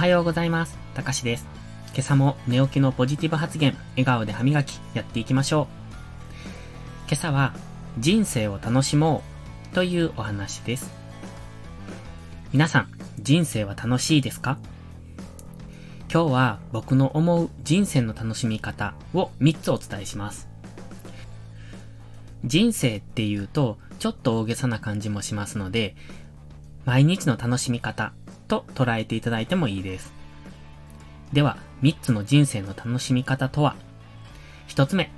はようございます。たかしです。今朝も寝起きのポジティブ発言、笑顔で歯磨き、やっていきましょう。今朝は、人生を楽しもうというお話です。皆さん、人生は楽しいですか？今日は僕の思う人生の楽しみ方を3つお伝えします。人生っていうと、ちょっと大げさな感じもしますので、毎日の楽しみ方と捉えていただいてもいいです。では、3つの人生の楽しみ方とは ?1 つ目、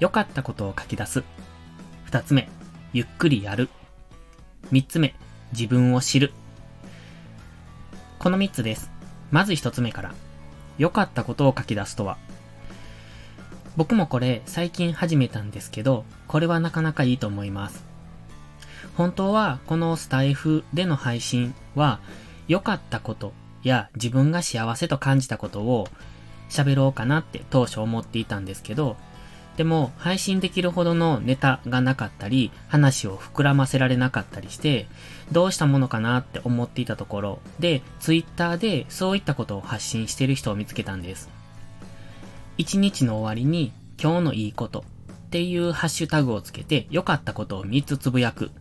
良かったことを書き出す。2つ目、ゆっくりやる。3つ目、自分を知る。この3つです。まず1つ目から。良かったことを書き出すとは？僕もこれ最近始めたんですけど、これはなかなかいいと思います。本当はこのスタイフでの配信は良かったことや自分が幸せと感じたことを喋ろうかなって当初思っていたんですけど、でも配信できるほどのネタがなかったり、話を膨らませられなかったりして、どうしたものかなって思っていたところで、ツイッターでそういったことを発信している人を見つけたんです。一日の終わりに今日のいいことっていうハッシュタグをつけて良かったことを3つつぶやく。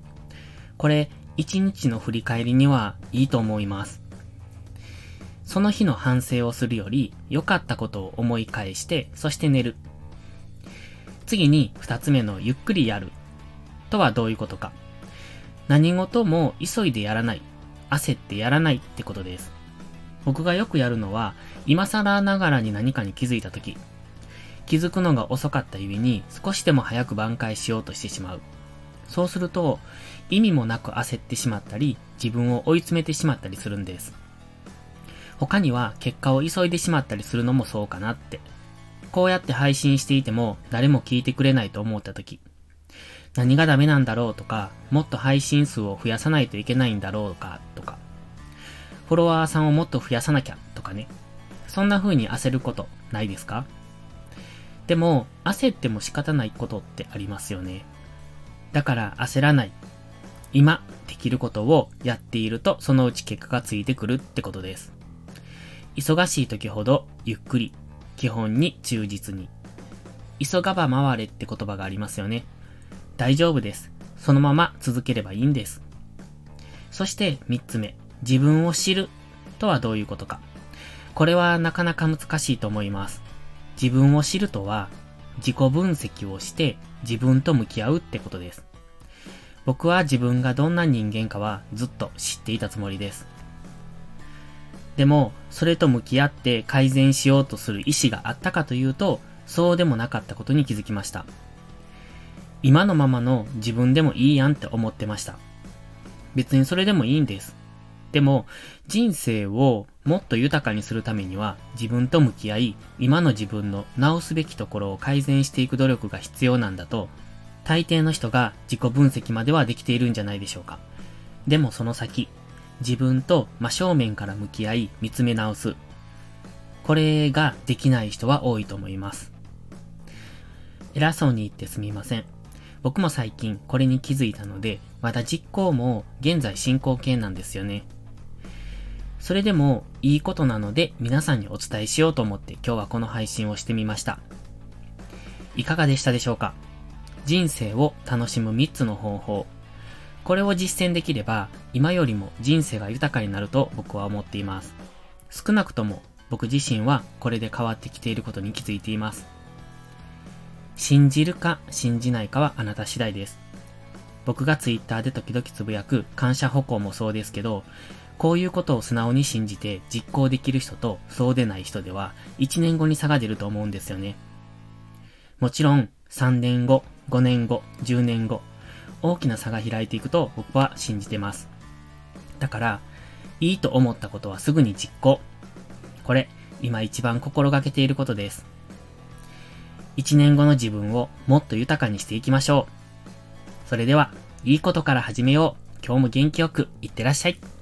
これ一日の振り返りにはいいと思います。その日の反省をするより、良かったことを思い返して、そして寝る。次に二つ目のゆっくりやる。とはどういうことか。何事も急いでやらない。焦ってやらないってことです。僕がよくやるのは、今更ながらに何かに気づいたとき、気づくのが遅かったゆえに少しでも早く挽回しようとしてしまう。そうすると、意味もなく焦ってしまったり、自分を追い詰めてしまったりするんです。他には結果を急いでしまったりするのもそうかなって。こうやって配信していても誰も聞いてくれないと思った時、何がダメなんだろうとか、もっと配信数を増やさないといけないんだろうかとか、フォロワーさんをもっと増やさなきゃとかね。そんな風に焦ることないですか？でも、焦っても仕方ないことってありますよね。だから焦らない。今、できることをやっていると、そのうち結果がついてくるってことです。忙しい時ほど、ゆっくり、基本に忠実に。急がば回れって言葉がありますよね。大丈夫です。そのまま続ければいいんです。そして三つ目、自分を知るとはどういうことか。これはなかなか難しいと思います。自分を知るとは、自己分析をして自分と向き合うってことです。僕は自分がどんな人間かはずっと知っていたつもりです。でも、それと向き合って改善しようとする意志があったかというと、そうでもなかったことに気づきました。今のままの自分でもいいやんって思ってました。別にそれでもいいんです。でも、人生をもっと豊かにするためには、自分と向き合い、今の自分の直すべきところを改善していく努力が必要なんだと、大抵の人が自己分析まではできているんじゃないでしょうか。でもその先、自分と真正面から向き合い、見つめ直す。これができない人は多いと思います。偉そうに言ってすみません。僕も最近これに気づいたので、まだ実行も現在進行形なんですよね。それでもいいことなので皆さんにお伝えしようと思って今日はこの配信をしてみました。いかがでしたでしょうか？人生を楽しむ3つの方法。これを実践できれば今よりも人生が豊かになると僕は思っています。少なくとも僕自身はこれで変わってきていることに気づいています。信じるか信じないかはあなた次第です。僕がツイッターで時々つぶやく感謝歩行もそうですけど、こういうことを素直に信じて実行できる人とそうでない人では1年後に差が出ると思うんですよね。もちろん3年後、5年後、10年後、大きな差が開いていくと僕は信じてます。だから、いいと思ったことはすぐに実行。これ、今一番心がけていることです。1年後の自分をもっと豊かにしていきましょう。それでは、いいことから始めよう。今日も元気よくいってらっしゃい。